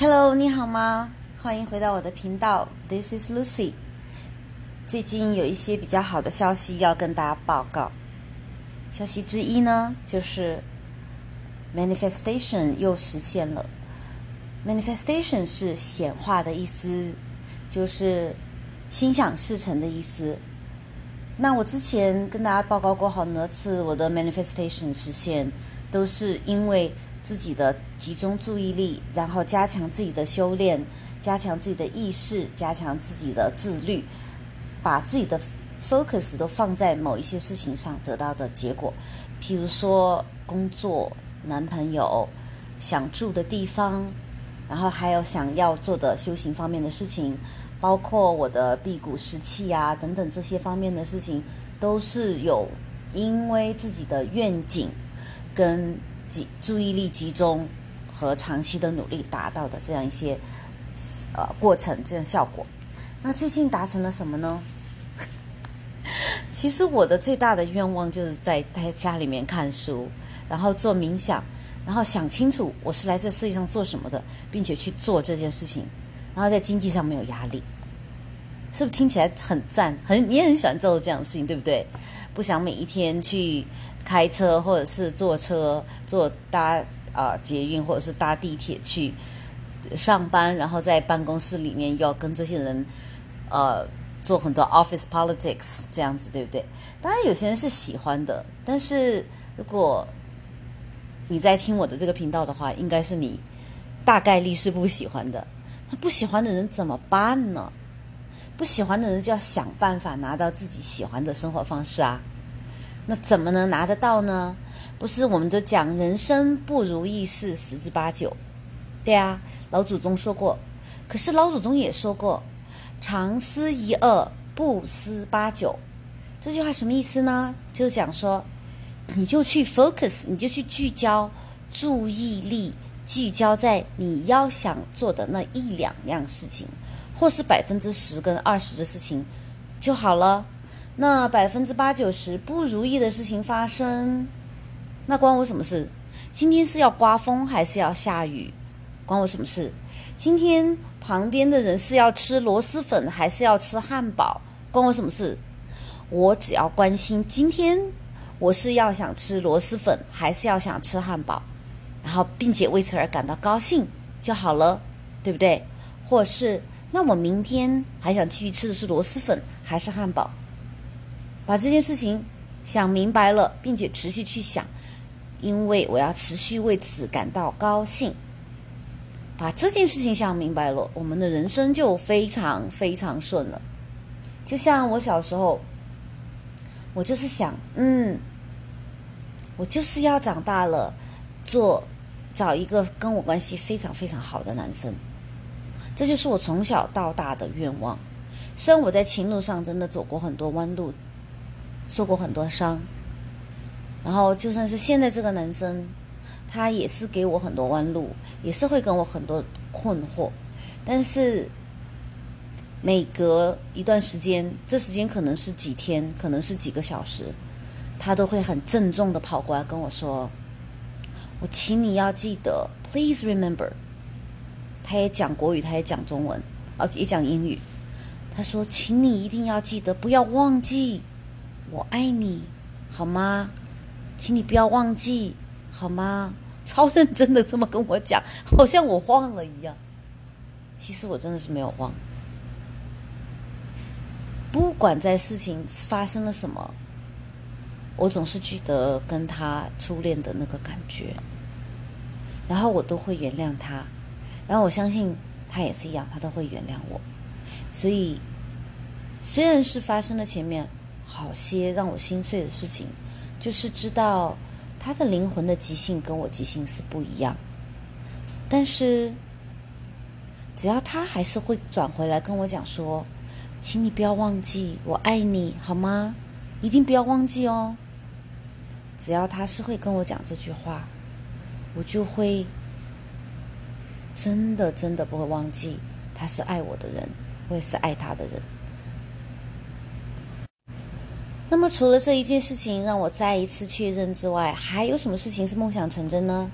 Hello，你好吗？欢迎回到我的频道，This is Lucy。最近有一些比较好的消息要跟大家报告。消息之一呢，就是 manifestation 又实现了。manifestation 是显化的意思，就是心想事成的意思。那我之前跟大家报告过好多次，我的 manifestation 实现都是因为自己的集中注意力，然后加强自己的修炼，加强自己的意识，加强自己的自律，把自己的 focus 都放在某一些事情上得到的结果，譬如说工作、男朋友、想住的地方，然后还有想要做的修行方面的事情，包括我的辟谷时气啊等等这些方面的事情，都是有因为自己的愿景跟集注意力集中和长期的努力达到的这样一些呃过程，这样效果。那最近达成了什么呢？其实我的最大的愿望就是在在家里面看书，然后做冥想，然后想清楚我是来这世界上做什么的，并且去做这件事情，然后在经济上没有压力，是不是听起来很赞？很你也很喜欢做这样的事情，对不对？不想每一天去开车或者是坐车、坐搭啊捷运或者是搭地铁去上班，然后在办公室里面要跟这些人呃。做很多 office politics 这样子，对不对？当然有些人是喜欢的，但是如果你在听我的这个频道的话，应该是你大概率是不喜欢的。那不喜欢的人怎么办呢？不喜欢的人就要想办法拿到自己喜欢的生活方式啊。那怎么能拿得到呢？不是我们都讲人生不如意事十之八九，对啊，老祖宗说过。可是老祖宗也说过。常思一二，不思八九。这句话什么意思呢？就是讲说，你就去 focus，你就去聚焦注意力，聚焦在你要想做的那一两样事情，或是百分之十跟二十的事情就好了。那百分之八九十不如意的事情发生，那关我什么事？今天是要刮风还是要下雨？关我什么事？今天。旁边的人是要吃螺蛳粉还是要吃汉堡，关我什么事？我只要关心今天我是要想吃螺蛳粉还是要想吃汉堡，然后并且为此而感到高兴就好了，对不对？或是那我明天还想继续吃的是螺蛳粉还是汉堡？把这件事情想明白了，并且持续去想，因为我要持续为此感到高兴。把这件事情想明白了，我们的人生就非常非常顺了。就像我小时候，我就是想，嗯，我就是要长大了，做找一个跟我关系非常非常好的男生。这就是我从小到大的愿望。虽然我在情路上真的走过很多弯路，受过很多伤，然后就算是现在这个男生。他也是给我很多弯路，也是会跟我很多困惑，但是每隔一段时间，这时间可能是几天，可能是几个小时，他都会很郑重的跑过来跟我说：“我请你要记得，Please remember。”他也讲国语，他也讲中文，哦，也讲英语。他说：“请你一定要记得，不要忘记，我爱你，好吗？请你不要忘记。”好吗？超认真的这么跟我讲，好像我忘了一样。其实我真的是没有忘。不管在事情发生了什么，我总是记得跟他初恋的那个感觉，然后我都会原谅他，然后我相信他也是一样，他都会原谅我。所以，虽然是发生了前面好些让我心碎的事情，就是知道。他的灵魂的即兴跟我即兴是不一样，但是只要他还是会转回来跟我讲说，请你不要忘记我爱你，好吗？一定不要忘记哦。只要他是会跟我讲这句话，我就会真的真的不会忘记他是爱我的人，我也是爱他的人。那么，除了这一件事情让我再一次确认之外，还有什么事情是梦想成真呢？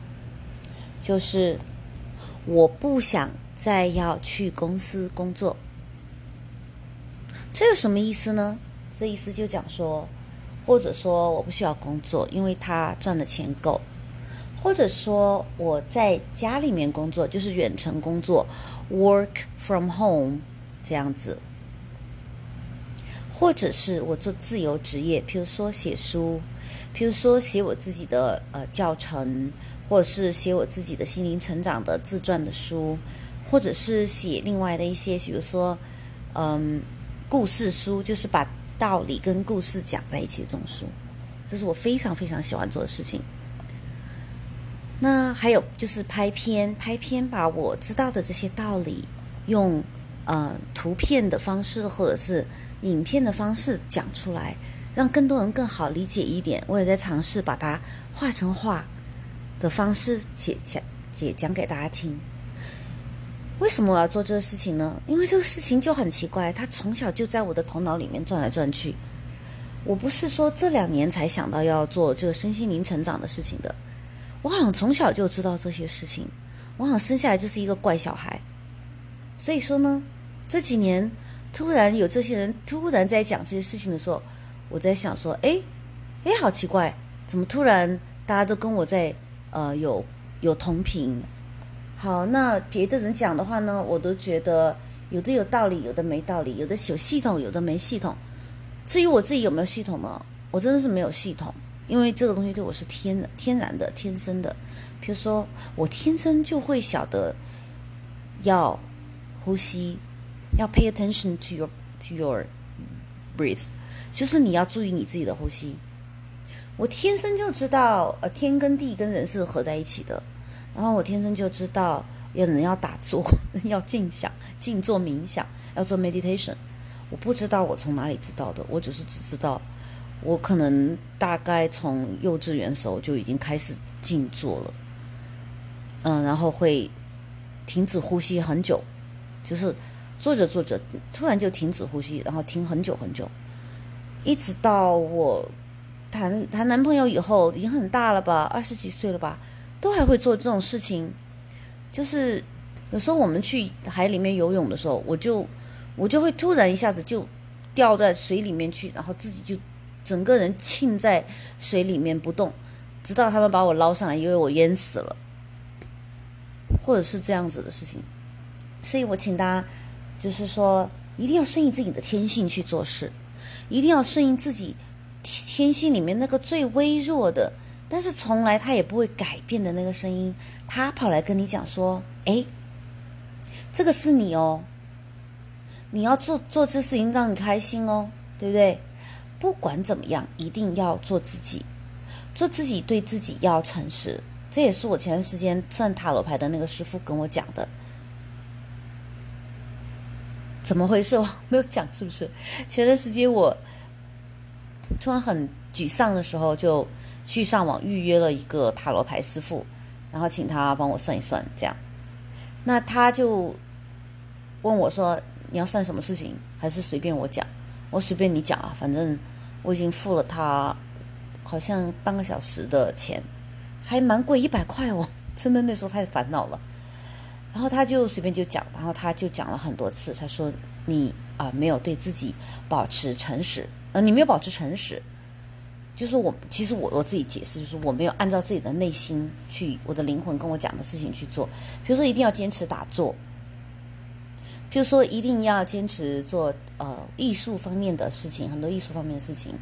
就是我不想再要去公司工作。这有什么意思呢？这意思就讲说，或者说我不需要工作，因为他赚的钱够；或者说我在家里面工作，就是远程工作，work from home 这样子；或者是我做自由职业，比如说写书，比如说写我自己的呃教程。或者是写我自己的心灵成长的自传的书，或者是写另外的一些，比如说，嗯，故事书，就是把道理跟故事讲在一起的这种书，这是我非常非常喜欢做的事情。那还有就是拍片，拍片把我知道的这些道理，用呃图片的方式或者是影片的方式讲出来，让更多人更好理解一点。我也在尝试把它画成画。的方式写讲解讲给大家听。为什么我要做这个事情呢？因为这个事情就很奇怪，它从小就在我的头脑里面转来转去。我不是说这两年才想到要做这个身心灵成长的事情的，我好像从小就知道这些事情。我好像生下来就是一个怪小孩。所以说呢，这几年突然有这些人突然在讲这些事情的时候，我在想说，哎，哎，好奇怪，怎么突然大家都跟我在。呃，有有同频，好，那别的人讲的话呢，我都觉得有的有道理，有的没道理，有的有系统，有的没系统。至于我自己有没有系统呢？我真的是没有系统，因为这个东西对我是天天然的、天生的。比如说，我天生就会晓得要呼吸，要 pay attention to your to your breath，就是你要注意你自己的呼吸。我天生就知道，呃，天跟地跟人是合在一起的。然后我天生就知道，有人要打坐，要静想、静坐冥想，要做 meditation。我不知道我从哪里知道的，我只是只知道，我可能大概从幼稚园时候就已经开始静坐了。嗯，然后会停止呼吸很久，就是坐着坐着突然就停止呼吸，然后停很久很久，一直到我。谈谈男朋友以后已经很大了吧，二十几岁了吧，都还会做这种事情。就是有时候我们去海里面游泳的时候，我就我就会突然一下子就掉在水里面去，然后自己就整个人浸在水里面不动，直到他们把我捞上来，因为我淹死了，或者是这样子的事情。所以我请大家就是说，一定要顺应自己的天性去做事，一定要顺应自己。天性里面那个最微弱的，但是从来他也不会改变的那个声音，他跑来跟你讲说：“哎，这个是你哦，你要做做这事情让你开心哦，对不对？不管怎么样，一定要做自己，做自己对自己要诚实。这也是我前段时间算塔罗牌的那个师傅跟我讲的。怎么回事？我没有讲是不是？前段时间我。突然很沮丧的时候，就去上网预约了一个塔罗牌师傅，然后请他帮我算一算。这样，那他就问我说：“你要算什么事情？还是随便我讲？我随便你讲啊，反正我已经付了他好像半个小时的钱，还蛮贵，一百块哦。真的那时候太烦恼了。然后他就随便就讲，然后他就讲了很多次，他说：你啊，没有对自己保持诚实。”呃，你没有保持诚实，就是我其实我我自己解释，就是我没有按照自己的内心去，我的灵魂跟我讲的事情去做。比如说，一定要坚持打坐；，比如说，一定要坚持做呃艺术方面的事情，很多艺术方面的事情。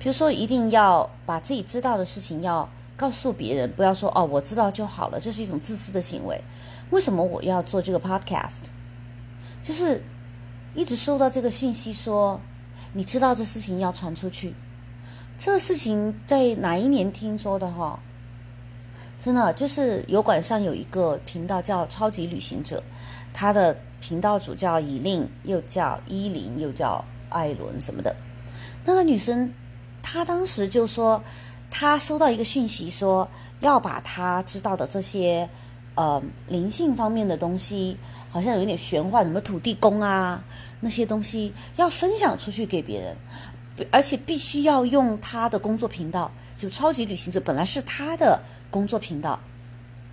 比如说，一定要把自己知道的事情要告诉别人，不要说哦我知道就好了，这是一种自私的行为。为什么我要做这个 podcast？就是一直收到这个讯息说。你知道这事情要传出去，这个事情在哪一年听说的哈？真的就是油管上有一个频道叫“超级旅行者”，他的频道主叫以令，又叫伊琳，又叫艾伦什么的。那个女生，她当时就说，她收到一个讯息，说要把她知道的这些呃灵性方面的东西，好像有点玄幻，什么土地公啊。那些东西要分享出去给别人，而且必须要用他的工作频道，就超级旅行者本来是他的工作频道，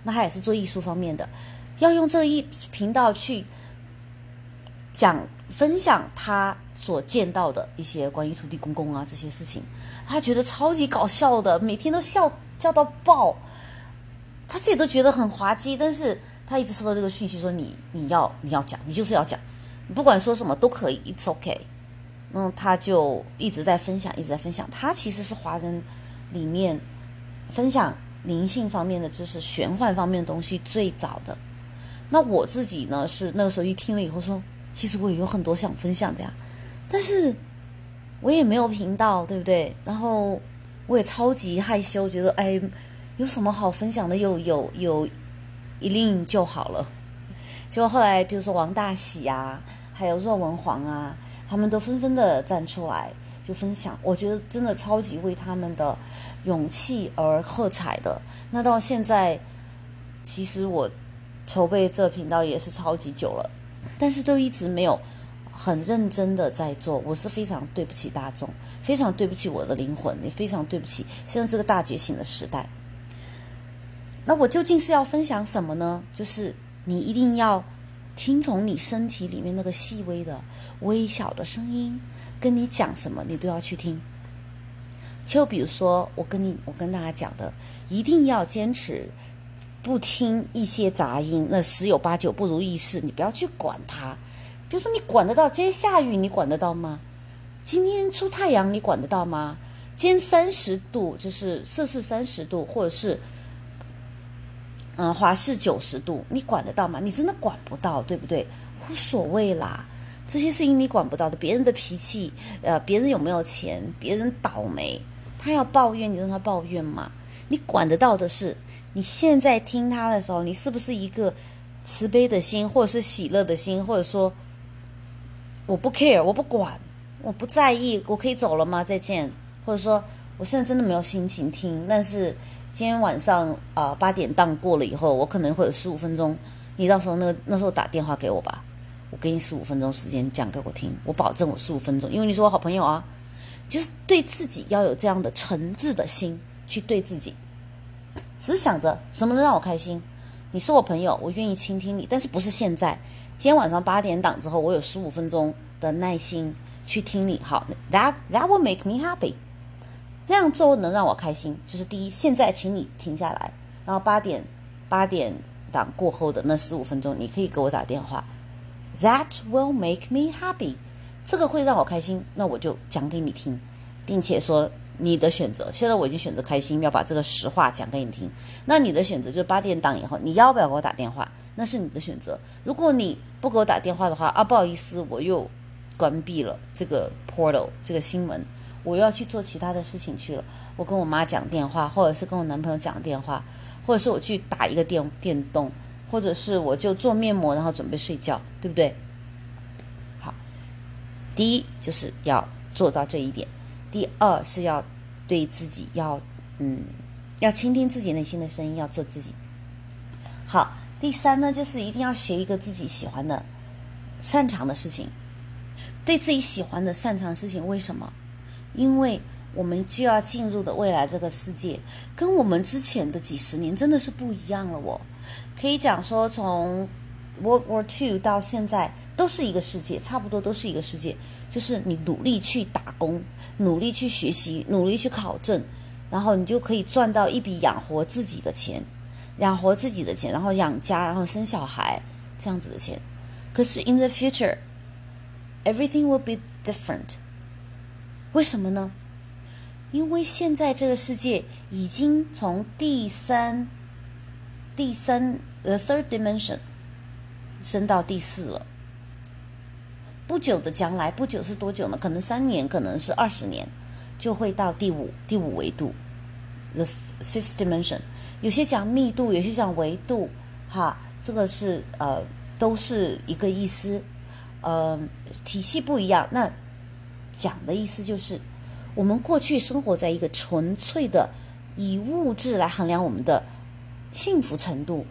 那他也是做艺术方面的，要用这一频道去讲分享他所见到的一些关于土地公公啊这些事情，他觉得超级搞笑的，每天都笑笑到爆，他自己都觉得很滑稽，但是他一直收到这个讯息说你你要你要讲，你就是要讲，不管说什么都可以，it's okay。嗯，他就一直在分享，一直在分享。他其实是华人里面分享灵性方面的知识、玄幻方面的东西最早的。那我自己呢，是那个时候一听了以后说，其实我也有很多想分享的呀，但是我也没有频道，对不对？然后我也超级害羞，觉得哎，有什么好分享的？有有有，一令就好了。结果后来，比如说王大喜啊，还有若文皇啊。他们都纷纷的站出来就分享，我觉得真的超级为他们的勇气而喝彩的。那到现在，其实我筹备这频道也是超级久了，但是都一直没有很认真的在做。我是非常对不起大众，非常对不起我的灵魂，也非常对不起现在这个大觉醒的时代。那我究竟是要分享什么呢？就是你一定要听从你身体里面那个细微的。微小的声音跟你讲什么，你都要去听。就比如说，我跟你，我跟大家讲的，一定要坚持不听一些杂音，那十有八九不如意事，你不要去管它。比如说，你管得到今天下雨，你管得到吗？今天出太阳，你管得到吗？今天三十度，就是摄氏三十度，或者是嗯华氏九十度，你管得到吗？你真的管不到，对不对？无所谓啦。这些事情你管不到的，别人的脾气，呃，别人有没有钱，别人倒霉，他要抱怨，你让他抱怨嘛。你管得到的是，你现在听他的时候，你是不是一个慈悲的心，或者是喜乐的心，或者说我不 care，我不管，我不在意，我可以走了吗？再见。或者说我现在真的没有心情听，但是今天晚上啊八点档过了以后，我可能会有十五分钟，你到时候那那时候打电话给我吧。我给你十五分钟时间讲给我听，我保证我十五分钟，因为你是我好朋友啊。就是对自己要有这样的诚挚的心去对自己，只想着什么能让我开心。你是我朋友，我愿意倾听你，但是不是现在。今天晚上八点档之后，我有十五分钟的耐心去听你。好，That that will make me happy。那样做能让我开心，就是第一。现在请你停下来，然后八点八点档过后的那十五分钟，你可以给我打电话。That will make me happy，这个会让我开心，那我就讲给你听，并且说你的选择。现在我已经选择开心，要把这个实话讲给你听。那你的选择就是八点档以后，你要不要给我打电话？那是你的选择。如果你不给我打电话的话，啊，不好意思，我又关闭了这个 portal 这个新闻，我要去做其他的事情去了。我跟我妈讲电话，或者是跟我男朋友讲电话，或者是我去打一个电电动。或者是我就做面膜，然后准备睡觉，对不对？好，第一就是要做到这一点，第二是要对自己要嗯，要倾听自己内心的声音，要做自己。好，第三呢，就是一定要学一个自己喜欢的、擅长的事情，对自己喜欢的、擅长的事情。为什么？因为我们就要进入的未来这个世界，跟我们之前的几十年真的是不一样了哦。可以讲说，从 World War Two 到现在都是一个世界，差不多都是一个世界。就是你努力去打工，努力去学习，努力去考证，然后你就可以赚到一笔养活自己的钱，养活自己的钱，然后养家，然后生小孩这样子的钱。可是 in the future, everything will be different。为什么呢？因为现在这个世界已经从第三。第三，the third dimension，升到第四了。不久的将来，不久是多久呢？可能三年，可能是二十年，就会到第五第五维度，the fifth dimension。有些讲密度，有些讲维度，哈，这个是呃，都是一个意思，呃，体系不一样。那讲的意思就是，我们过去生活在一个纯粹的以物质来衡量我们的。幸福程度，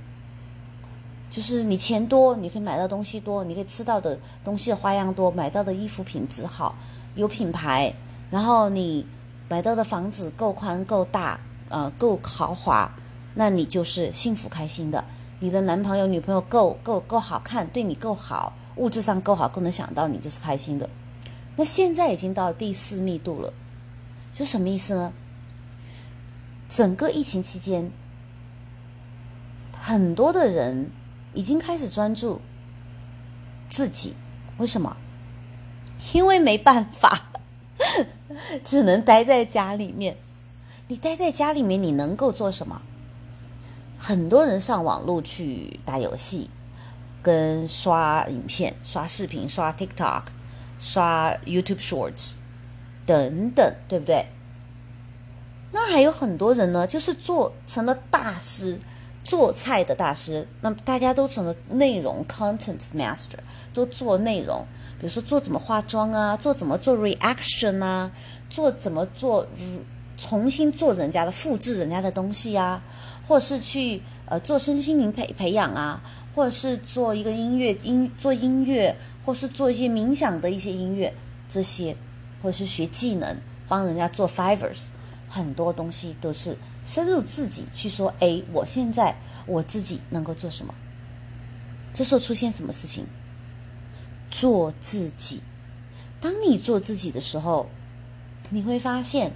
就是你钱多，你可以买到东西多，你可以吃到的东西花样多，买到的衣服品质好，有品牌，然后你买到的房子够宽够大，呃，够豪华，那你就是幸福开心的。你的男朋友、女朋友够够够好看，对你够好，物质上够好，够能想到你，就是开心的。那现在已经到第四密度了，就什么意思呢？整个疫情期间，很多的人已经开始专注自己，为什么？因为没办法，只能待在家里面。你待在家里面，你能够做什么？很多人上网络去打游戏，跟刷影片、刷视频、刷 TikTok、刷 YouTube Shorts 等等，对不对？那还有很多人呢，就是做成了大师，做菜的大师。那么大家都成了内容 content master，都做内容，比如说做怎么化妆啊，做怎么做 reaction 啊，做怎么做重新做人家的复制人家的东西啊。或是去呃做身心灵培培养啊，或者是做一个音乐音做音乐，或是做一些冥想的一些音乐这些，或者是学技能，帮人家做 fivers，很多东西都是深入自己去说，哎，我现在我自己能够做什么？这时候出现什么事情？做自己。当你做自己的时候，你会发现。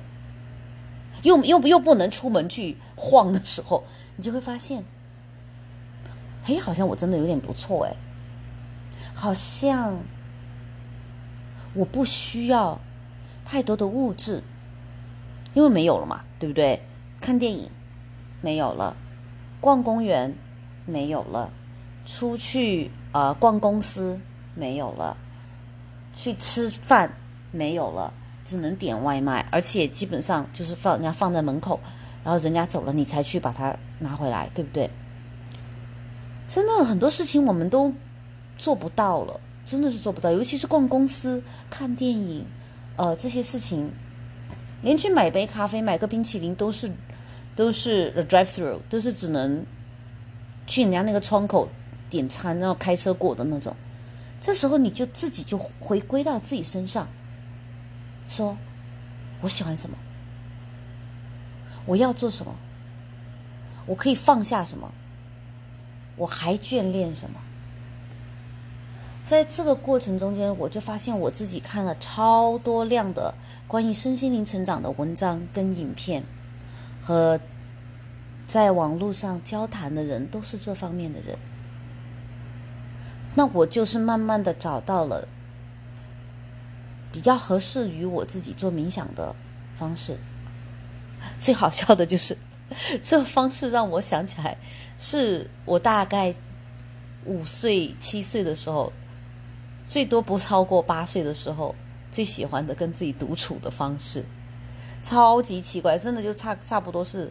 又又又不能出门去晃的时候，你就会发现，哎，好像我真的有点不错哎，好像我不需要太多的物质，因为没有了嘛，对不对？看电影没有了，逛公园没有了，出去呃逛公司没有了，去吃饭没有了。只能点外卖，而且基本上就是放人家放在门口，然后人家走了，你才去把它拿回来，对不对？真的很多事情我们都做不到了，真的是做不到。尤其是逛公司、看电影，呃，这些事情，连去买杯咖啡、买个冰淇淋都是都是 drive through，都是只能去人家那个窗口点餐，然后开车过的那种。这时候你就自己就回归到自己身上。说，我喜欢什么？我要做什么？我可以放下什么？我还眷恋什么？在这个过程中间，我就发现我自己看了超多量的关于身心灵成长的文章跟影片，和在网络上交谈的人都是这方面的人。那我就是慢慢的找到了。比较合适于我自己做冥想的方式。最好笑的就是，这方式让我想起来，是我大概五岁、七岁的时候，最多不超过八岁的时候，最喜欢的跟自己独处的方式。超级奇怪，真的就差差不多是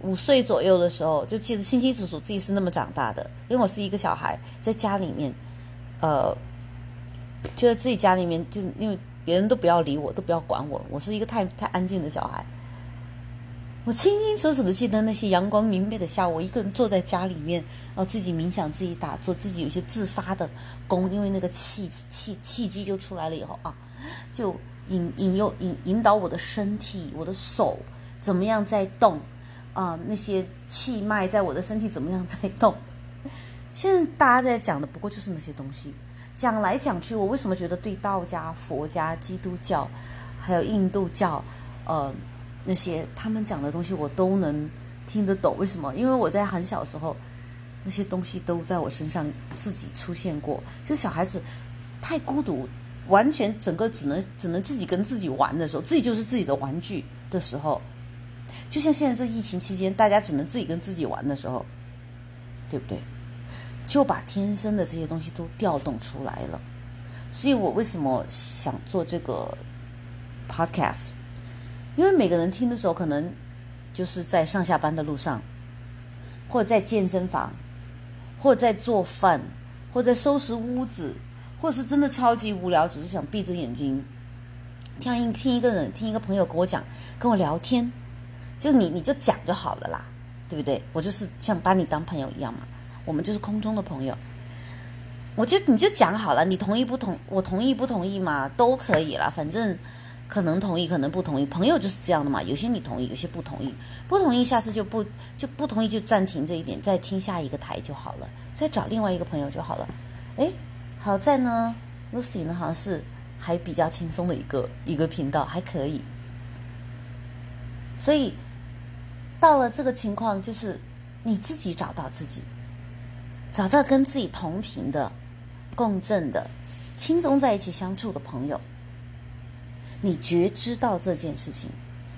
五岁左右的时候，就记得清清楚楚自己是那么长大的。因为我是一个小孩，在家里面，呃，就在自己家里面，就因为。别人都不要理我，都不要管我。我是一个太太安静的小孩。我清清楚楚的记得那些阳光明媚的下午，我一个人坐在家里面，然后自己冥想、自己打坐、自己有些自发的功，因为那个气气气机就出来了以后啊，就引引诱引引导我的身体、我的手怎么样在动啊？那些气脉在我的身体怎么样在动？现在大家在讲的不过就是那些东西。讲来讲去，我为什么觉得对道家、佛家、基督教，还有印度教，呃，那些他们讲的东西我都能听得懂？为什么？因为我在很小时候，那些东西都在我身上自己出现过。就小孩子太孤独，完全整个只能只能自己跟自己玩的时候，自己就是自己的玩具的时候，就像现在这疫情期间，大家只能自己跟自己玩的时候，对不对？就把天生的这些东西都调动出来了，所以我为什么想做这个 podcast？因为每个人听的时候，可能就是在上下班的路上，或者在健身房，或者在做饭，或者在收拾屋子，或者是真的超级无聊，只是想闭着眼睛听一听一个人，听一个朋友跟我讲，跟我聊天，就是你你就讲就好了啦，对不对？我就是像把你当朋友一样嘛。我们就是空中的朋友，我就你就讲好了，你同意不同？我同意不同意嘛？都可以了，反正可能同意，可能不同意。朋友就是这样的嘛，有些你同意，有些不同意。不同意，下次就不就不同意，就暂停这一点，再听下一个台就好了，再找另外一个朋友就好了。哎，好在呢，Lucy 呢好像是还比较轻松的一个一个频道，还可以。所以到了这个情况，就是你自己找到自己，找到跟自己同频的、共振的、轻松在一起相处的朋友。你觉知到这件事情，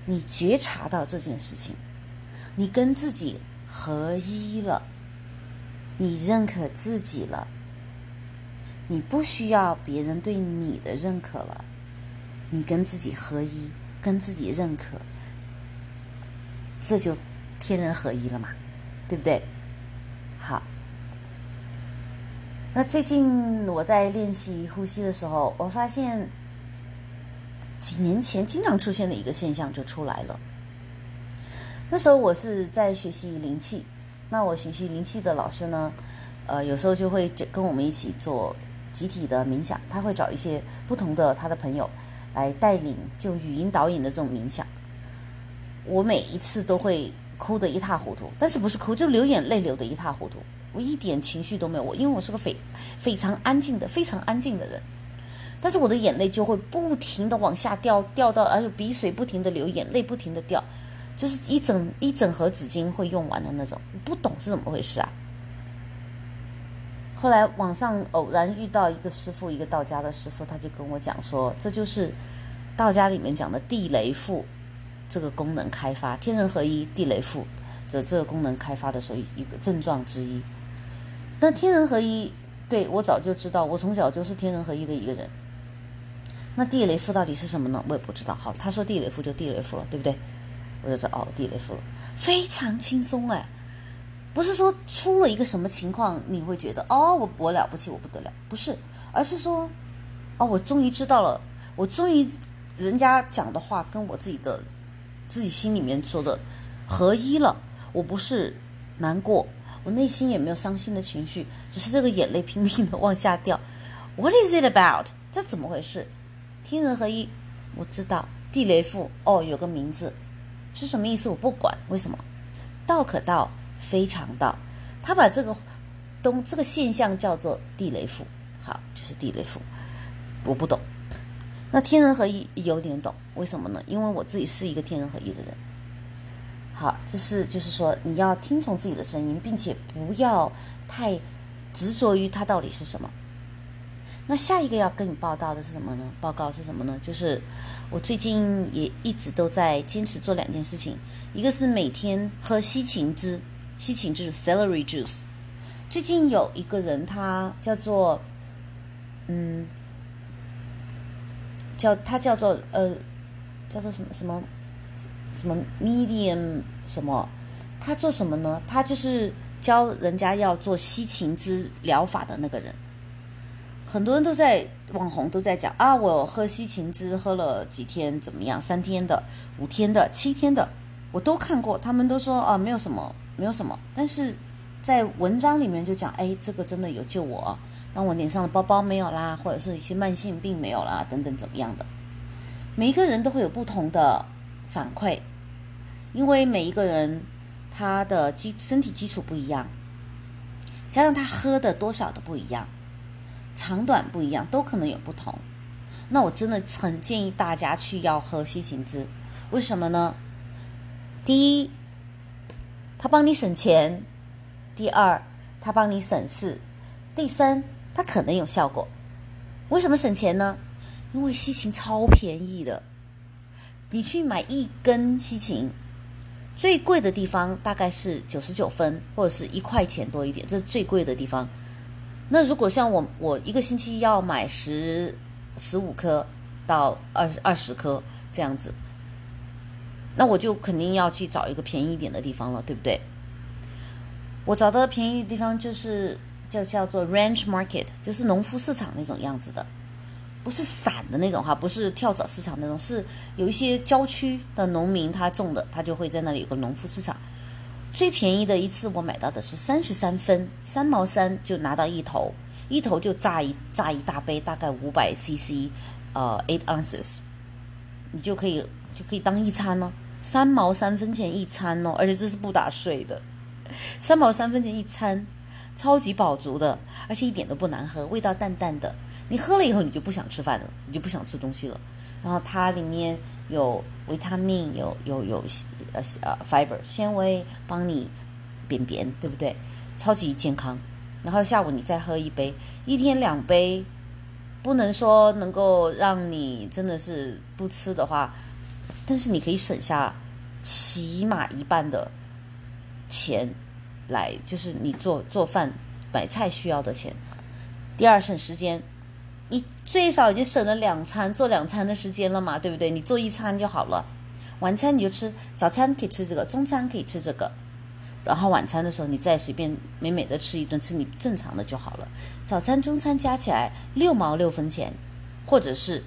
你觉察到这件事情，你跟自己合一了，你认可自己了，你不需要别人对你的认可了，你跟自己合一，跟自己认可，这就天人合一了嘛，对不对？好，那最近我在练习呼吸的时候，我发现。几年前经常出现的一个现象就出来了。那时候我是在学习灵气，那我学习灵气的老师呢，呃，有时候就会跟我们一起做集体的冥想，他会找一些不同的他的朋友来带领，就语音导引的这种冥想。我每一次都会哭得一塌糊涂，但是不是哭就流眼泪流得一塌糊涂，我一点情绪都没有，我因为我是个非非常安静的非常安静的人。但是我的眼泪就会不停的往下掉，掉到，而且鼻水不停的流，眼泪不停的掉，就是一整一整盒纸巾会用完的那种。不懂是怎么回事啊？后来网上偶然遇到一个师傅，一个道家的师傅，他就跟我讲说，这就是道家里面讲的地雷赋这个功能开发，天人合一，地雷赋的这个功能开发的时候一个症状之一。但天人合一，对我早就知道，我从小就是天人合一的一个人。那地雷赋到底是什么呢？我也不知道。好，他说地雷赋就地雷赋了，对不对？我就知道哦，地雷赋了，非常轻松哎，不是说出了一个什么情况你会觉得哦，我我了不起，我不得了，不是，而是说哦，我终于知道了，我终于人家讲的话跟我自己的自己心里面说的合一了，我不是难过，我内心也没有伤心的情绪，只是这个眼泪拼命的往下掉。What is it about？这怎么回事？天人合一，我知道地雷赋哦，有个名字是什么意思？我不管，为什么？道可道，非常道。他把这个东这个现象叫做地雷赋，好，就是地雷赋。我不懂。那天人合一有点懂，为什么呢？因为我自己是一个天人合一的人。好，这是就是说你要听从自己的声音，并且不要太执着于它到底是什么。那下一个要跟你报道的是什么呢？报告是什么呢？就是我最近也一直都在坚持做两件事情，一个是每天喝西芹汁，西芹汁是 （celery juice）。最近有一个人，他叫做，嗯，叫他叫做呃，叫做什么什么什么 medium 什么？他做什么呢？他就是教人家要做西芹汁疗法的那个人。很多人都在网红都在讲啊，我喝西芹汁喝了几天怎么样？三天的、五天的、七天的，我都看过。他们都说啊，没有什么，没有什么。但是在文章里面就讲，哎，这个真的有救我，让我脸上的包包没有啦，或者是一些慢性病没有啦，等等怎么样的。每一个人都会有不同的反馈，因为每一个人他的基身体基础不一样，加上他喝的多少都不一样。长短不一样，都可能有不同。那我真的很建议大家去要喝西芹汁，为什么呢？第一，它帮你省钱；第二，它帮你省事；第三，它可能有效果。为什么省钱呢？因为西芹超便宜的，你去买一根西芹，最贵的地方大概是九十九分，或者是一块钱多一点，这是最贵的地方。那如果像我，我一个星期要买十十五颗到二二十颗这样子，那我就肯定要去找一个便宜一点的地方了，对不对？我找到的便宜的地方就是叫叫做 ranch market，就是农夫市场那种样子的，不是散的那种哈，不是跳蚤市场那种，是有一些郊区的农民他种的，他就会在那里有个农夫市场。最便宜的一次，我买到的是三十三分，三毛三就拿到一头，一头就榨一榨一大杯，大概五百 CC，呃，eight ounces，你就可以就可以当一餐哦，三毛三分钱一餐哦，而且这是不打税的，三毛三分钱一餐，超级饱足的，而且一点都不难喝，味道淡淡的。你喝了以后，你就不想吃饭了，你就不想吃东西了。然后它里面有维他命，有有有呃呃 fiber 纤维，帮你便便，对不对？超级健康。然后下午你再喝一杯，一天两杯，不能说能够让你真的是不吃的话，但是你可以省下起码一半的钱来，就是你做做饭买菜需要的钱。第二省时间。你最少已经省了两餐做两餐的时间了嘛，对不对？你做一餐就好了，晚餐你就吃，早餐可以吃这个，中餐可以吃这个，然后晚餐的时候你再随便美美的吃一顿，吃你正常的就好了。早餐、中餐加起来六毛六分钱，或者是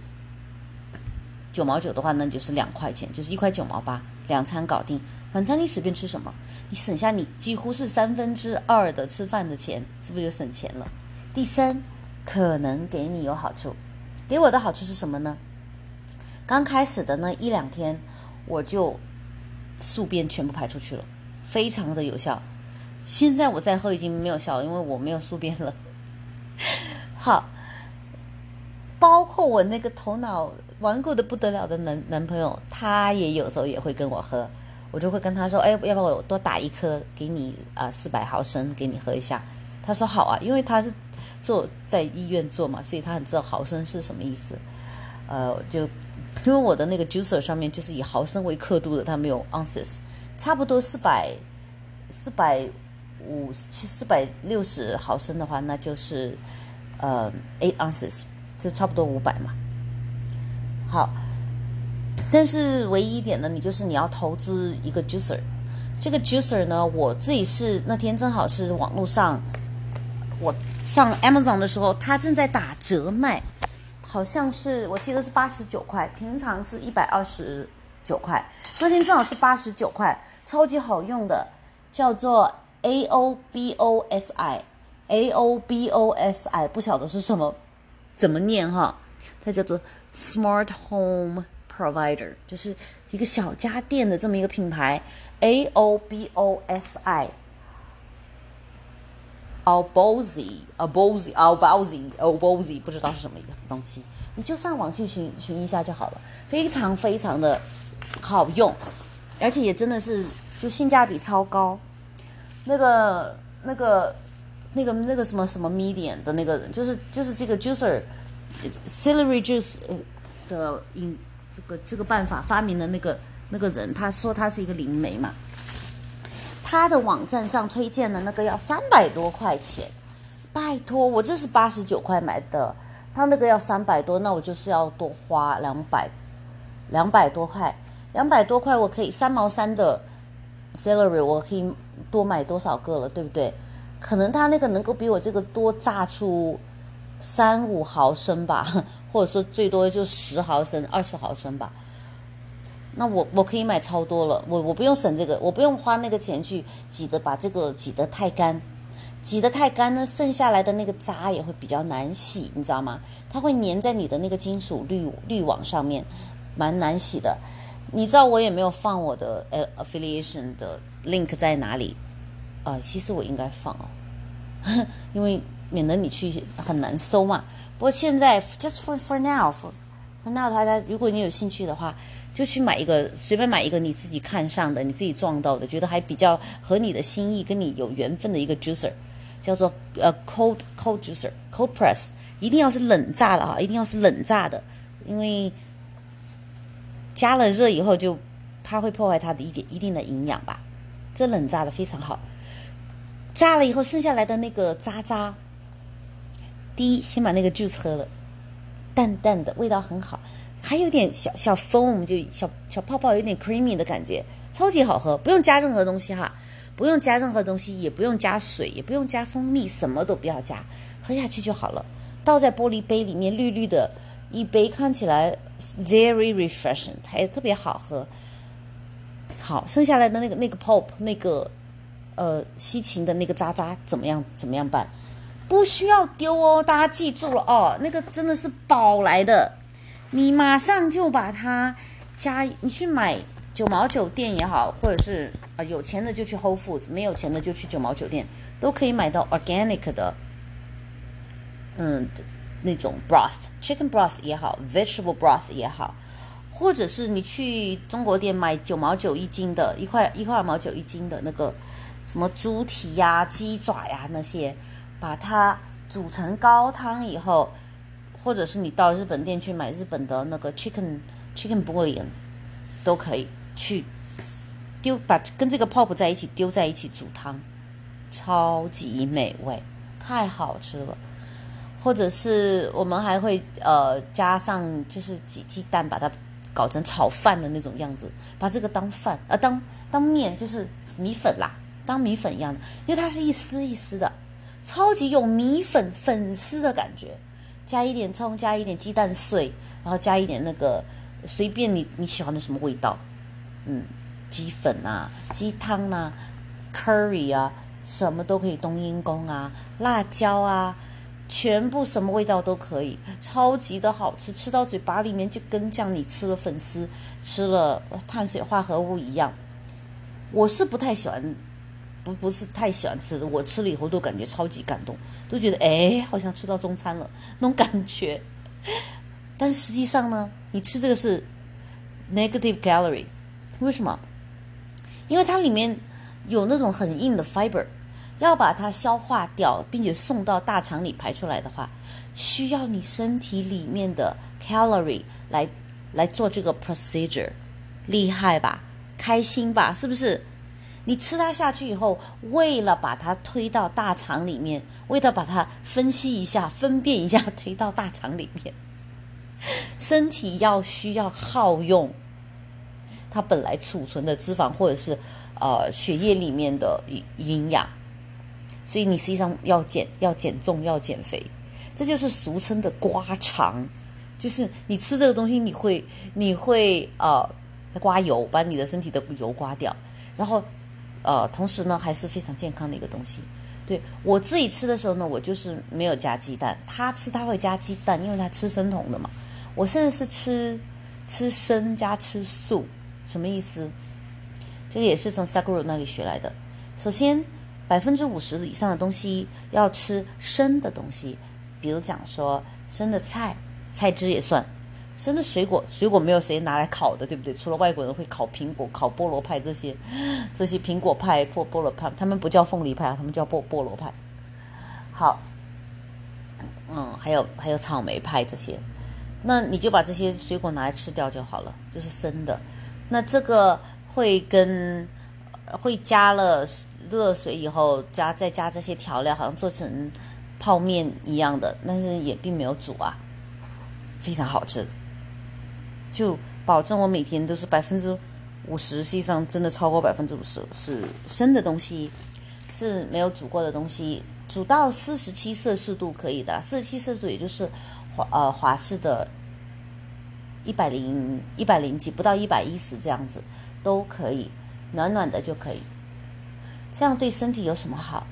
九毛九的话，那就是两块钱，就是一块九毛八，两餐搞定。晚餐你随便吃什么，你省下你几乎是三分之二的吃饭的钱，是不是就省钱了？第三。可能给你有好处，给我的好处是什么呢？刚开始的那一两天，我就宿便全部排出去了，非常的有效。现在我再喝已经没有效了，因为我没有宿便了。好，包括我那个头脑顽固的不得了的男男朋友，他也有时候也会跟我喝，我就会跟他说：“哎，要不要我多打一颗给你啊？四百毫升给你喝一下。”他说：“好啊，因为他是。”做在医院做嘛，所以他很知道毫升是什么意思。呃，就因为我的那个 juicer 上面就是以毫升为刻度的，它没有 ounces，差不多四百四百五七四百六十毫升的话，那就是呃 eight ounces，就差不多五百嘛。好，但是唯一一点呢，你就是你要投资一个 juicer。这个 juicer 呢，我自己是那天正好是网络上我。上 Amazon 的时候，它正在打折卖，好像是我记得是八十九块，平常是一百二十九块，那天正好是八十九块，超级好用的，叫做 Aobosi，Aobosi 不晓得是什么，怎么念哈？它叫做 Smart Home Provider，就是一个小家电的这么一个品牌，Aobosi。A b o z y a b o z y 不知道是什么一个东西，你就上网去寻寻一下就好了，非常非常的好用，而且也真的是就性价比超高。那个那个那个那个什么什么 medium 的那个人，就是就是这个 juicer，celery juice 的引这个这个办法发明的那个那个人，他说他是一个灵媒嘛。他的网站上推荐的那个要三百多块钱，拜托，我这是八十九块买的，他那个要三百多，那我就是要多花两百，两百多块，两百多块我可以三毛三的 celery，我可以多买多少个了，对不对？可能他那个能够比我这个多榨出三五毫升吧，或者说最多就十毫升、二十毫升吧。那我我可以买超多了，我我不用省这个，我不用花那个钱去挤的，把这个挤得太干，挤得太干呢，剩下来的那个渣也会比较难洗，你知道吗？它会粘在你的那个金属滤滤网上面，蛮难洗的。你知道我也没有放我的 affiliation 的 link 在哪里？呃，其实我应该放哦，因为免得你去很难搜嘛。不过现在 just for for now for for now 的话，如果你有兴趣的话。就去买一个，随便买一个你自己看上的、你自己撞到的，觉得还比较合你的心意、跟你有缘分的一个 juicer，叫做呃 cold cold juicer cold press，一定要是冷榨的啊，一定要是冷榨的，因为加了热以后就它会破坏它的一点一定的营养吧。这冷榨的非常好，榨了以后剩下来的那个渣渣，第一先把那个 juice 喝了，淡淡的味道很好。还有点小小 foam，就小小泡泡，有点 creamy 的感觉，超级好喝，不用加任何东西哈，不用加任何东西，也不用加水，也不用加蜂蜜，什么都不要加，喝下去就好了。倒在玻璃杯里面，绿绿的一杯，看起来 very refreshing，还特别好喝。好，剩下来的那个那个 pulp，那个呃西芹的那个渣渣怎么样？怎么样办？不需要丢哦，大家记住了哦，那个真的是宝来的。你马上就把它加你去买九毛九店也好，或者是啊有钱的就去 Whole Foods，没有钱的就去九毛九店，都可以买到 organic 的，嗯，那种 broth，chicken broth 也好，vegetable broth 也好，或者是你去中国店买九毛九一斤的，一块一块二毛九一斤的那个什么猪蹄呀、鸡爪呀那些，把它煮成高汤以后。或者是你到日本店去买日本的那个 chicken chicken bone，都可以去丢把跟这个泡 o 在一起丢在一起煮汤，超级美味，太好吃了。或者是我们还会呃加上就是鸡鸡蛋，把它搞成炒饭的那种样子，把这个当饭呃当当面就是米粉啦，当米粉一样的，因为它是一丝一丝的，超级有米粉粉丝的感觉。加一点葱，加一点鸡蛋碎，然后加一点那个随便你你喜欢的什么味道，嗯，鸡粉啊，鸡汤啊，curry 啊，什么都可以，冬阴功啊，辣椒啊，全部什么味道都可以，超级的好吃，吃到嘴巴里面就跟像你吃了粉丝，吃了碳水化合物一样。我是不太喜欢。不不是太喜欢吃的，我吃了以后都感觉超级感动，就觉得哎，好像吃到中餐了那种感觉。但实际上呢，你吃这个是 negative calorie，为什么？因为它里面有那种很硬的 fiber，要把它消化掉，并且送到大肠里排出来的话，需要你身体里面的 calorie 来来做这个 procedure，厉害吧？开心吧？是不是？你吃它下去以后，为了把它推到大肠里面，为了把它分析一下、分辨一下，推到大肠里面，身体要需要耗用它本来储存的脂肪或者是呃血液里面的营养，所以你实际上要减、要减重、要减肥，这就是俗称的刮肠，就是你吃这个东西，你会你会呃刮油，把你的身体的油刮掉，然后。呃，同时呢，还是非常健康的一个东西。对我自己吃的时候呢，我就是没有加鸡蛋。他吃他会加鸡蛋，因为他吃生酮的嘛。我现在是吃吃生加吃素，什么意思？这个也是从 Sakura 那里学来的。首先，百分之五十以上的东西要吃生的东西，比如讲说生的菜，菜汁也算。生的水果，水果没有谁拿来烤的，对不对？除了外国人会烤苹果、烤菠萝派这些，这些苹果派或菠萝派，他们不叫凤梨派啊，他们叫菠菠萝派。好，嗯，还有还有草莓派这些，那你就把这些水果拿来吃掉就好了，就是生的。那这个会跟会加了热水以后加再加这些调料，好像做成泡面一样的，但是也并没有煮啊，非常好吃。就保证我每天都是百分之五十，实际上真的超过百分之五十是生的东西，是没有煮过的东西，煮到四十七摄氏度可以的，四十七摄氏度也就是华呃华氏的一百零一百零几，不到一百一十这样子都可以，暖暖的就可以，这样对身体有什么好？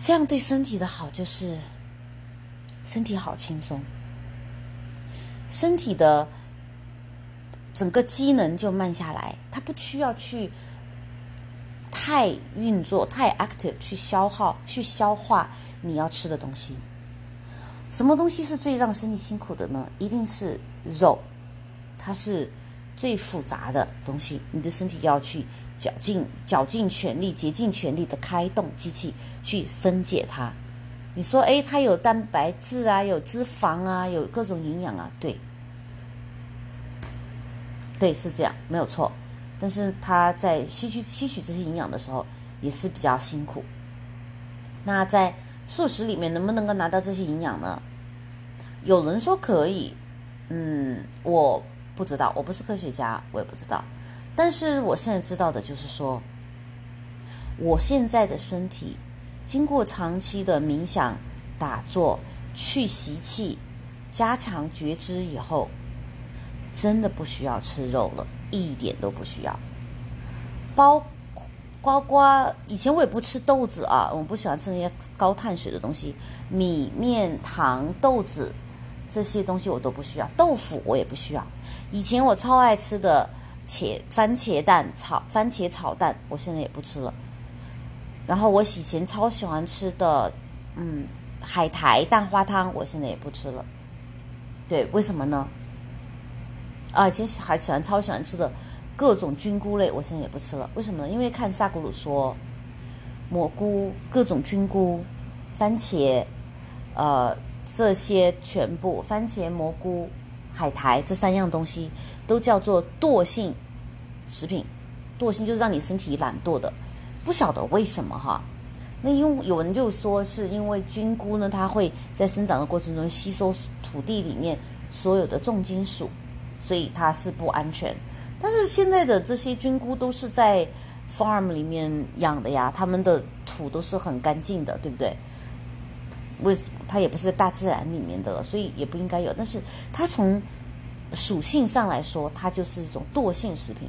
这样对身体的好就是身体好轻松。身体的整个机能就慢下来，它不需要去太运作、太 active 去消耗、去消化你要吃的东西。什么东西是最让身体辛苦的呢？一定是肉，它是最复杂的东西，你的身体要去绞尽、绞尽全力、竭尽全力的开动机器去分解它。你说，哎，它有蛋白质啊，有脂肪啊，有各种营养啊，对，对，是这样，没有错。但是它在吸取吸取这些营养的时候，也是比较辛苦。那在素食里面能不能够拿到这些营养呢？有人说可以，嗯，我不知道，我不是科学家，我也不知道。但是我现在知道的就是说，我现在的身体。经过长期的冥想、打坐、去习气、加强觉知以后，真的不需要吃肉了，一点都不需要。包瓜瓜，以前我也不吃豆子啊，我不喜欢吃那些高碳水的东西，米面糖豆子这些东西我都不需要，豆腐我也不需要。以前我超爱吃的茄番茄蛋炒番茄炒蛋，我现在也不吃了。然后我以前超喜欢吃的，嗯，海苔蛋花汤，我现在也不吃了。对，为什么呢？啊，以前还喜欢超喜欢吃的各种菌菇类，我现在也不吃了。为什么呢？因为看萨古鲁说，蘑菇、各种菌菇、番茄，呃，这些全部番茄、蘑菇、海苔这三样东西都叫做惰性食品。惰性就是让你身体懒惰的。不晓得为什么哈，那因为有人就说是因为菌菇呢，它会在生长的过程中吸收土地里面所有的重金属，所以它是不安全。但是现在的这些菌菇都是在 farm 里面养的呀，他们的土都是很干净的，对不对？为它也不是大自然里面的了，所以也不应该有。但是它从属性上来说，它就是一种惰性食品。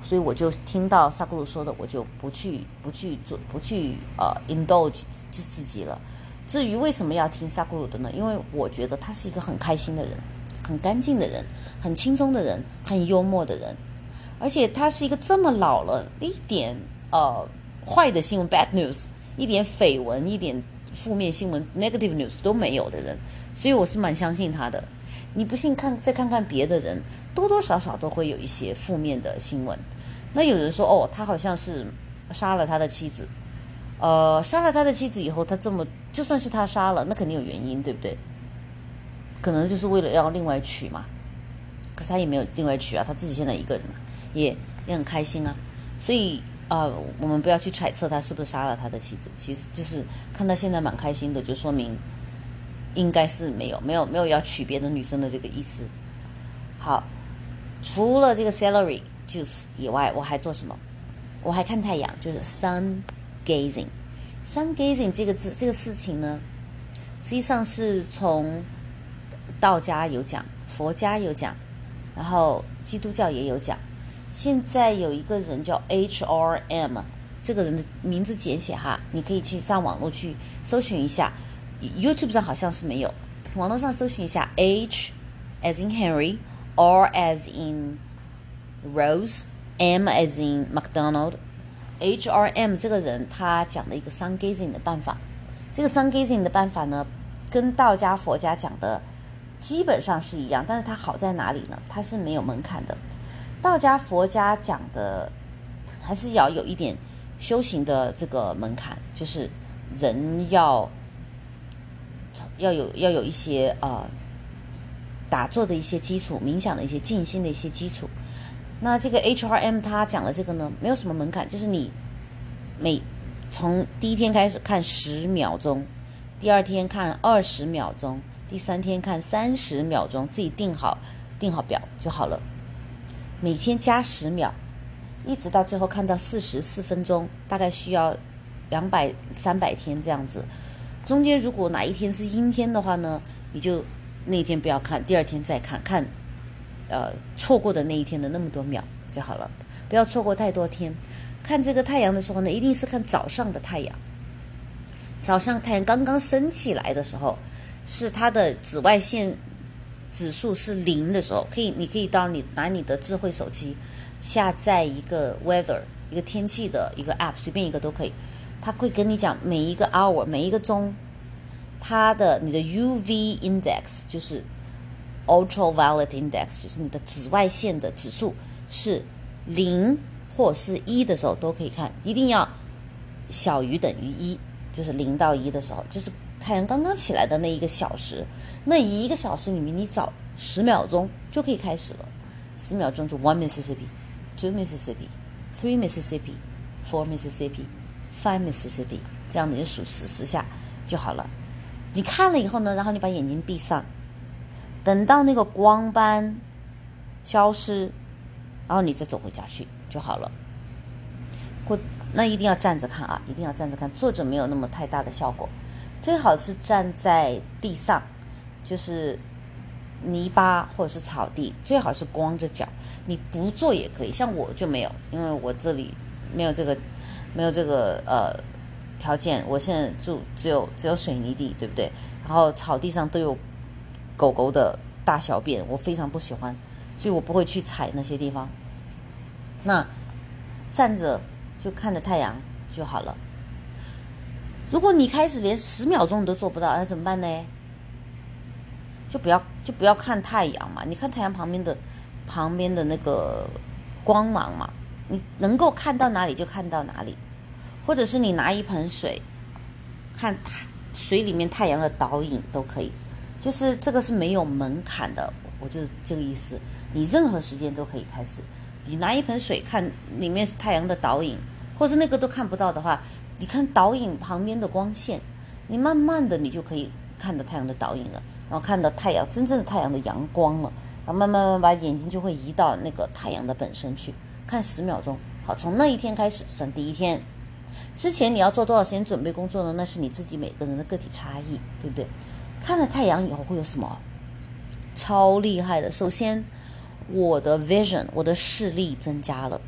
所以我就听到萨古鲁说的，我就不去不去做不去呃 indulge 自自己了。至于为什么要听萨古鲁的呢？因为我觉得他是一个很开心的人，很干净的人，很轻松的人，很幽默的人，而且他是一个这么老了，一点呃坏的新闻 bad news，一点绯闻，一点负面新闻 negative news 都没有的人，所以我是蛮相信他的。你不信看再看看别的人。多多少少都会有一些负面的新闻。那有人说，哦，他好像是杀了他的妻子，呃，杀了他的妻子以后，他这么就算是他杀了，那肯定有原因，对不对？可能就是为了要另外娶嘛。可是他也没有另外娶啊，他自己现在一个人，也也很开心啊。所以啊，我们不要去揣测他是不是杀了他的妻子，其实就是看他现在蛮开心的，就说明应该是没有没有没有要娶别的女生的这个意思。好。除了这个 celery juice 以外，我还做什么？我还看太阳，就是 sun gazing。sun gazing 这个字，这个事情呢，实际上是从道家有讲，佛家有讲，然后基督教也有讲。现在有一个人叫 H R M，这个人的名字简写哈，你可以去上网络去搜寻一下，YouTube 上好像是没有，网络上搜寻一下 H as in Henry。R as in Rose, M as in McDonald, H R M 这个人他讲的一个 sun gazing 的办法，这个 sun gazing 的办法呢，跟道家、佛家讲的基本上是一样，但是它好在哪里呢？它是没有门槛的。道家、佛家讲的还是要有一点修行的这个门槛，就是人要要有要有一些呃。打坐的一些基础，冥想的一些静心的一些基础。那这个 H R M 他讲的这个呢，没有什么门槛，就是你每从第一天开始看十秒钟，第二天看二十秒钟，第三天看三十秒钟，自己定好定好表就好了。每天加十秒，一直到最后看到四十四分钟，大概需要两百三百天这样子。中间如果哪一天是阴天的话呢，你就。那一天不要看，第二天再看看，呃，错过的那一天的那么多秒就好了，不要错过太多天。看这个太阳的时候呢，一定是看早上的太阳。早上太阳刚刚升起来的时候，是它的紫外线指数是零的时候，可以，你可以到你拿你的智慧手机下载一个 weather 一个天气的一个 app，随便一个都可以，它会跟你讲每一个 hour 每一个钟。它的你的 UV index 就是 ultraviolet index，就是你的紫外线的指数是零或是一的时候都可以看，一定要小于等于一，就是零到一的时候，就是太阳刚刚起来的那一个小时，那一个小时里面你找十秒钟就可以开始了，十秒钟就 one Mississippi，two Mississippi，three Mississippi，four Mississippi，five Mississippi，这样子就数十十下就好了。你看了以后呢，然后你把眼睛闭上，等到那个光斑消失，然后你再走回家去就好了。过那一定要站着看啊，一定要站着看，坐着没有那么太大的效果。最好是站在地上，就是泥巴或者是草地，最好是光着脚。你不坐也可以，像我就没有，因为我这里没有这个，没有这个呃。条件，我现在住只有只有水泥地，对不对？然后草地上都有狗狗的大小便，我非常不喜欢，所以我不会去踩那些地方。那站着就看着太阳就好了。如果你开始连十秒钟你都做不到，那怎么办呢？就不要就不要看太阳嘛，你看太阳旁边的旁边的那个光芒嘛，你能够看到哪里就看到哪里，或者是你拿一盆水，看太水里面太阳的倒影都可以，就是这个是没有门槛的，我就这个意思，你任何时间都可以开始，你拿一盆水看里面太阳的倒影，或是那个都看不到的话，你看倒影旁边的光线，你慢慢的你就可以看到太阳的倒影了。然后看到太阳真正的太阳的阳光了，然后慢慢慢把眼睛就会移到那个太阳的本身去看十秒钟。好，从那一天开始算第一天。之前你要做多少时间准备工作呢？那是你自己每个人的个体差异，对不对？看了太阳以后会有什么？超厉害的！首先，我的 vision，我的视力增加了。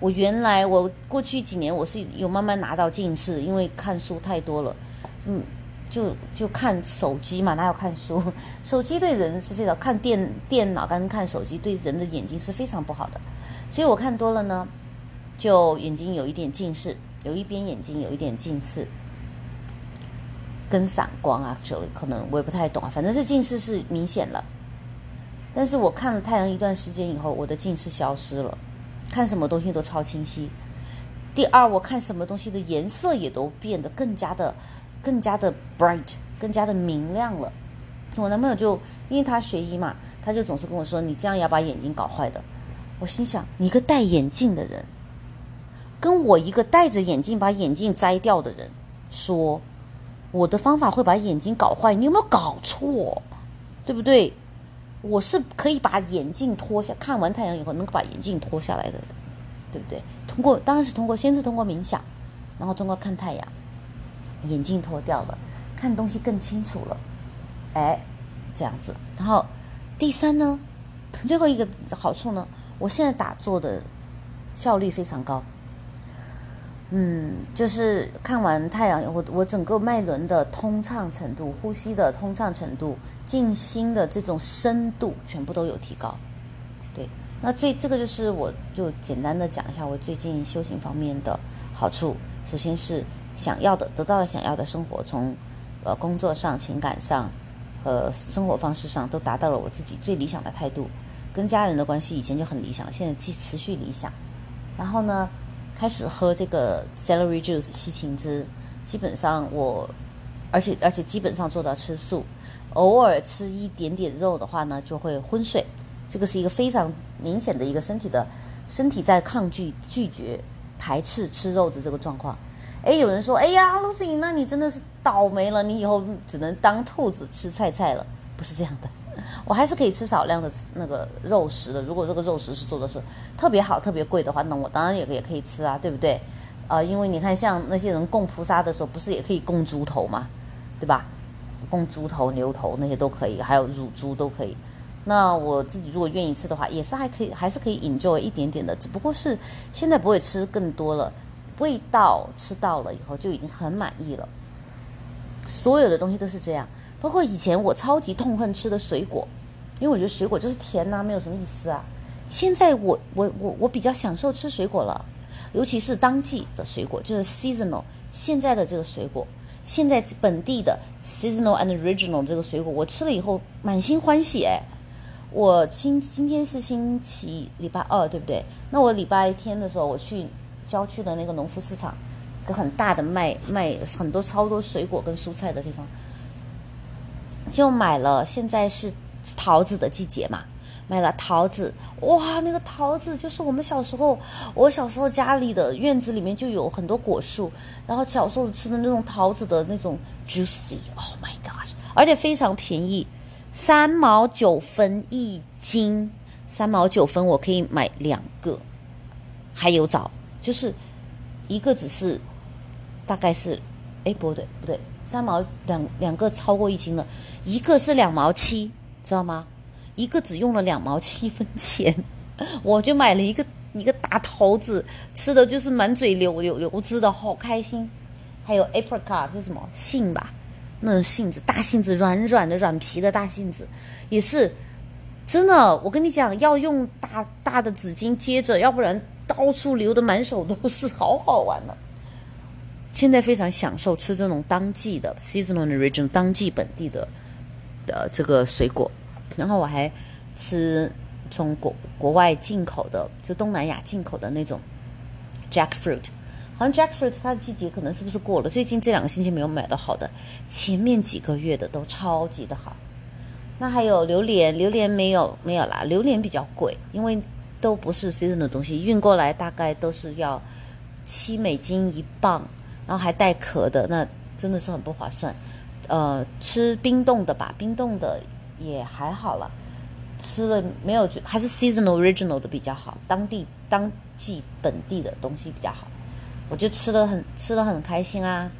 我原来我过去几年我是有慢慢拿到近视，因为看书太多了，嗯。就就看手机嘛，哪有看书？手机对人是非常看电电脑跟看手机对人的眼睛是非常不好的，所以我看多了呢，就眼睛有一点近视，有一边眼睛有一点近视，跟散光啊，这可能我也不太懂啊，反正是近视是明显了。但是我看了太阳一段时间以后，我的近视消失了，看什么东西都超清晰。第二，我看什么东西的颜色也都变得更加的。更加的 bright，更加的明亮了。我男朋友就因为他学医嘛，他就总是跟我说：“你这样要把眼睛搞坏的。”我心想：“你个戴眼镜的人，跟我一个戴着眼镜把眼镜摘掉的人说，我的方法会把眼睛搞坏，你有没有搞错？对不对？我是可以把眼镜脱下，看完太阳以后能够把眼镜脱下来的人，对不对？通过当然是通过，先是通过冥想，然后通过看太阳。”眼镜脱掉了，看东西更清楚了，哎，这样子。然后第三呢，最后一个好处呢，我现在打坐的效率非常高。嗯，就是看完太阳，我我整个脉轮的通畅程度、呼吸的通畅程度、静心的这种深度，全部都有提高。对，那最这个就是我就简单的讲一下我最近修行方面的好处。首先是。想要的得到了，想要的生活，从呃工作上、情感上和生活方式上都达到了我自己最理想的态度。跟家人的关系以前就很理想，现在继持续理想。然后呢，开始喝这个 celery juice 西芹汁，基本上我，而且而且基本上做到吃素，偶尔吃一点点肉的话呢，就会昏睡。这个是一个非常明显的一个身体的，身体在抗拒、拒绝、排斥吃肉的这个状况。哎，有人说，哎呀，Lucy，那你真的是倒霉了，你以后只能当兔子吃菜菜了。不是这样的，我还是可以吃少量的那个肉食的。如果这个肉食是做的是特别好、特别贵的话，那我当然也也可以吃啊，对不对？啊，因为你看，像那些人供菩萨的时候，不是也可以供猪头吗？对吧？供猪头、牛头那些都可以，还有乳猪都可以。那我自己如果愿意吃的话，也是还可以，还是可以 enjoy 一点点的，只不过是现在不会吃更多了。味道吃到了以后就已经很满意了。所有的东西都是这样，包括以前我超级痛恨吃的水果，因为我觉得水果就是甜呐，没有什么意思啊。现在我我我我比较享受吃水果了，尤其是当季的水果，就是 seasonal 现在的这个水果，现在本地的 seasonal and original 这个水果，我吃了以后满心欢喜哎。我今今天是星期礼拜二对不对？那我礼拜天的时候我去。郊区的那个农夫市场，个很大的卖卖很多超多水果跟蔬菜的地方，就买了。现在是桃子的季节嘛，买了桃子。哇，那个桃子就是我们小时候，我小时候家里的院子里面就有很多果树，然后小时候吃的那种桃子的那种 juicy，Oh my god！而且非常便宜，三毛九分一斤，三毛九分我可以买两个，还有枣。就是一个只是大概是，哎，不对不对，三毛两两个超过一斤了，一个是两毛七，知道吗？一个只用了两毛七分钱，我就买了一个一个大桃子，吃的就是满嘴流流流汁的好开心。还有 apricot 是什么杏吧？那种杏子，大杏子，软软的软皮的大杏子，也是真的。我跟你讲，要用大大的纸巾接着，要不然到处流的满手都是，好好玩呢。现在非常享受吃这种当季的 seasonal region 当季本地的的这个水果，然后我还吃从国国外进口的，就东南亚进口的那种 jackfruit。好像 jackfruit 它的季节可能是不是过了？最近这两个星期没有买到好的，前面几个月的都超级的好。那还有榴莲，榴莲没有没有啦，榴莲比较贵，因为都不是 season 的东西，运过来大概都是要七美金一磅。然后还带壳的，那真的是很不划算。呃，吃冰冻的吧，冰冻的也还好了。吃了没有？还是 seasonal original 的比较好，当地当季本地的东西比较好。我就吃的很吃的很开心啊。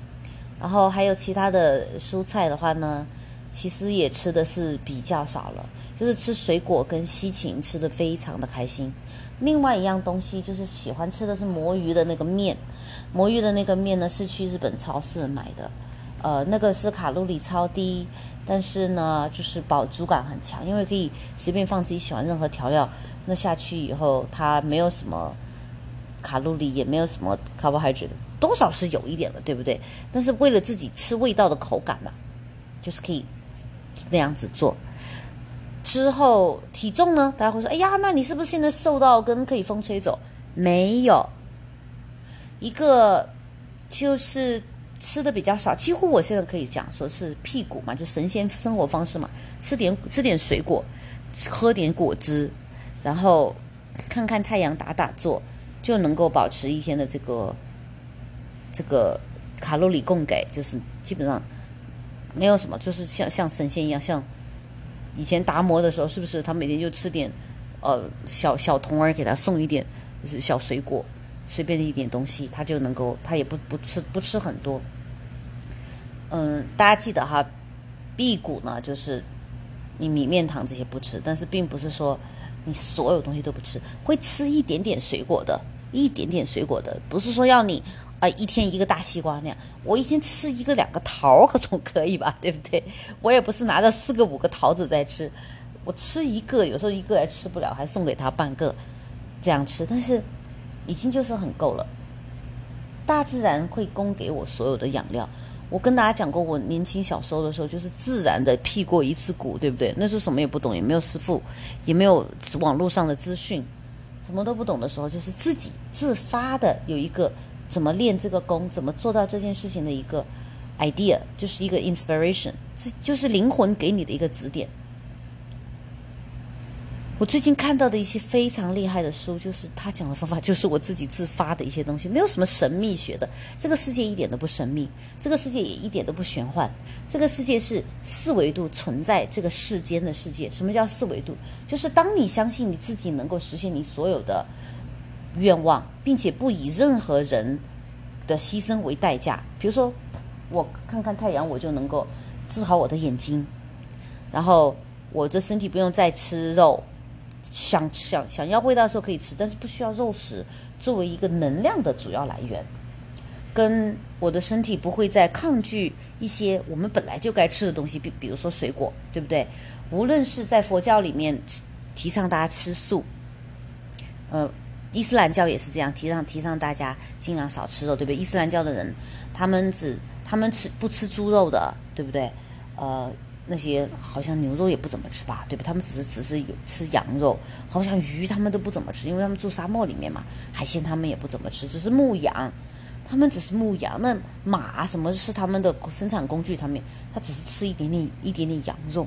然后还有其他的蔬菜的话呢，其实也吃的是比较少了，就是吃水果跟西芹吃的非常的开心。另外一样东西就是喜欢吃的是魔芋的那个面。魔芋的那个面呢，是去日本超市买的，呃，那个是卡路里超低，但是呢，就是饱足感很强，因为可以随便放自己喜欢任何调料，那下去以后它没有什么卡路里，也没有什么 carbohydrate，多少是有一点的，对不对？但是为了自己吃味道的口感嘛，就是可以那样子做。之后体重呢，大家会说，哎呀，那你是不是现在瘦到跟可以风吹走？没有。一个就是吃的比较少，几乎我现在可以讲说是屁股嘛，就神仙生活方式嘛，吃点吃点水果，喝点果汁，然后看看太阳打打坐，就能够保持一天的这个这个卡路里供给，就是基本上没有什么，就是像像神仙一样，像以前达摩的时候，是不是他每天就吃点呃小小童儿给他送一点就是小水果。随便的一点东西，他就能够，他也不不吃不吃很多。嗯，大家记得哈，辟谷呢，就是你米面糖这些不吃，但是并不是说你所有东西都不吃，会吃一点点水果的，一点点水果的，不是说要你啊一天一个大西瓜那样，我一天吃一个两个桃可总可以吧，对不对？我也不是拿着四个五个桃子在吃，我吃一个，有时候一个还吃不了，还送给他半个，这样吃，但是。已经就是很够了，大自然会供给我所有的养料。我跟大家讲过，我年轻小时候的时候，就是自然的辟过一次谷，对不对？那时候什么也不懂，也没有师傅，也没有网络上的资讯，什么都不懂的时候，就是自己自发的有一个怎么练这个功，怎么做到这件事情的一个 idea，就是一个 inspiration，这就是灵魂给你的一个指点。我最近看到的一些非常厉害的书，就是他讲的方法，就是我自己自发的一些东西，没有什么神秘学的。这个世界一点都不神秘，这个世界也一点都不玄幻。这个世界是四维度存在这个世间的世界。什么叫四维度？就是当你相信你自己能够实现你所有的愿望，并且不以任何人的牺牲为代价。比如说，我看看太阳，我就能够治好我的眼睛，然后我的身体不用再吃肉。想想想要味道的时候可以吃，但是不需要肉食作为一个能量的主要来源。跟我的身体不会再抗拒一些我们本来就该吃的东西，比比如说水果，对不对？无论是在佛教里面提倡大家吃素，呃，伊斯兰教也是这样提倡提倡大家尽量少吃肉，对不对？伊斯兰教的人他们只他们吃不吃猪肉的，对不对？呃。那些好像牛肉也不怎么吃吧，对吧？他们只是只是有吃羊肉，好像鱼他们都不怎么吃，因为他们住沙漠里面嘛。海鲜他们也不怎么吃，只是牧羊，他们只是牧羊。那马什么是他们的生产工具？他们他只是吃一点点一点点羊肉，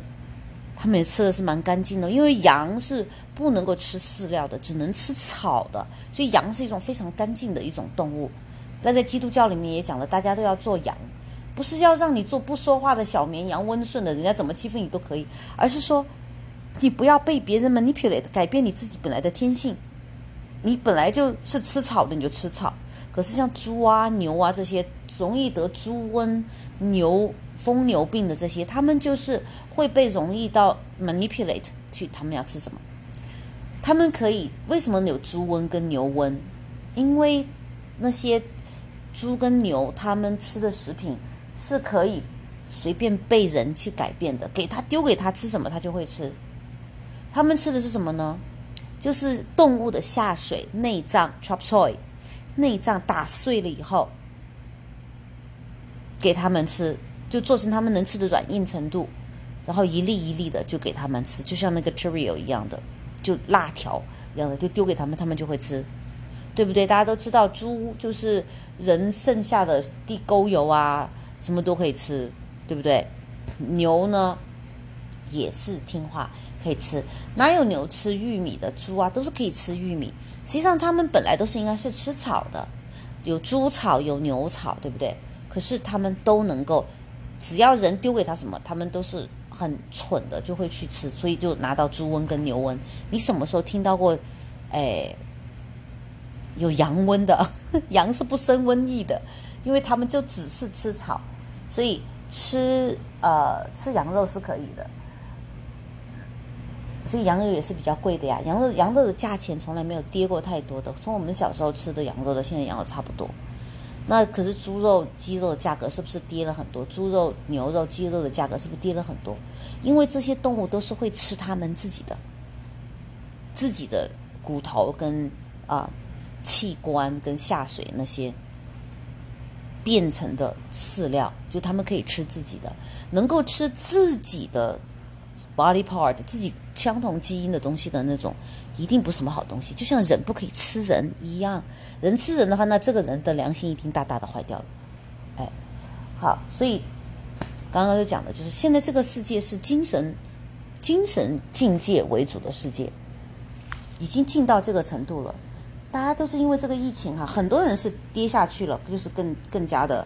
他们也吃的是蛮干净的，因为羊是不能够吃饲料的，只能吃草的，所以羊是一种非常干净的一种动物。那在基督教里面也讲了，大家都要做羊。不是要让你做不说话的小绵羊，温顺的，人家怎么欺负你都可以，而是说，你不要被别人 manipulate，改变你自己本来的天性。你本来就是吃草的，你就吃草。可是像猪啊、牛啊这些容易得猪瘟、牛疯牛病的这些，他们就是会被容易到 manipulate 去，他们要吃什么？他们可以为什么有猪瘟跟牛瘟？因为那些猪跟牛他们吃的食品。是可以随便被人去改变的，给他丢给他吃什么，他就会吃。他们吃的是什么呢？就是动物的下水内脏 （chop suey），内脏打碎了以后，给他们吃，就做成他们能吃的软硬程度，然后一粒一粒的就给他们吃，就像那个 Cheerio 一样的，就辣条一样的，就丢给他们，他们就会吃，对不对？大家都知道，猪就是人剩下的地沟油啊，什么都可以吃，对不对？牛呢，也是听话。可以吃，哪有牛吃玉米的？猪啊，都是可以吃玉米。实际上，它们本来都是应该是吃草的，有猪草，有牛草，对不对？可是它们都能够，只要人丢给它什么，它们都是很蠢的，就会去吃，所以就拿到猪瘟跟牛瘟。你什么时候听到过？哎，有羊瘟的？羊是不生瘟疫的，因为它们就只是吃草，所以吃呃吃羊肉是可以的。所以羊肉也是比较贵的呀，羊肉羊肉的价钱从来没有跌过太多的，从我们小时候吃的羊肉的现在羊肉差不多。那可是猪肉、鸡肉的价格是不是跌了很多？猪肉、牛肉、鸡肉的价格是不是跌了很多？因为这些动物都是会吃它们自己的、自己的骨头跟啊器官跟下水那些变成的饲料，就它们可以吃自己的，能够吃自己的 body part 自己。相同基因的东西的那种，一定不是什么好东西。就像人不可以吃人一样，人吃人的话，那这个人的良心一定大大的坏掉了。哎，好，所以刚刚就讲的就是，现在这个世界是精神、精神境界为主的世界，已经进到这个程度了。大家都是因为这个疫情哈，很多人是跌下去了，就是更更加的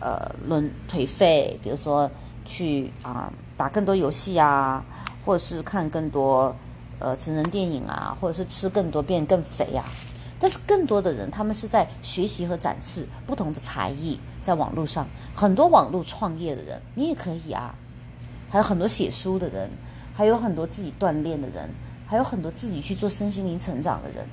呃沦颓废，比如说去啊打更多游戏啊。或者是看更多，呃，成人电影啊，或者是吃更多变更肥呀。但是更多的人，他们是在学习和展示不同的才艺，在网络上，很多网络创业的人，你也可以啊。还有很多写书的人，还有很多自己锻炼的人，还有很多自己去做身心灵成长的人。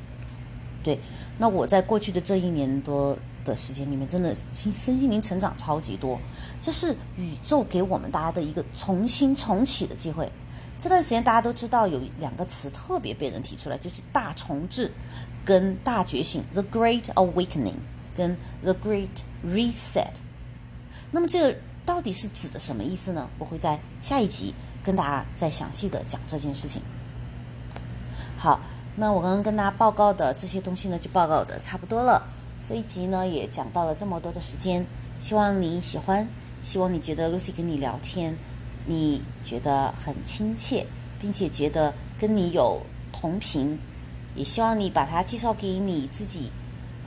对，那我在过去的这一年多的时间里面，真的心身心灵成长超级多，这是宇宙给我们大家的一个重新重启的机会。这段时间大家都知道有两个词特别被人提出来，就是大重置跟大觉醒 （The Great Awakening） 跟 The Great Reset。那么这个到底是指的什么意思呢？我会在下一集跟大家再详细的讲这件事情。好，那我刚刚跟大家报告的这些东西呢，就报告的差不多了。这一集呢也讲到了这么多的时间，希望你喜欢，希望你觉得 Lucy 跟你聊天。你觉得很亲切，并且觉得跟你有同频，也希望你把它介绍给你自己，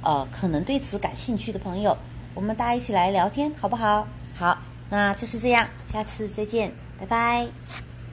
呃，可能对此感兴趣的朋友，我们大家一起来聊天，好不好？好，那就是这样，下次再见，拜拜。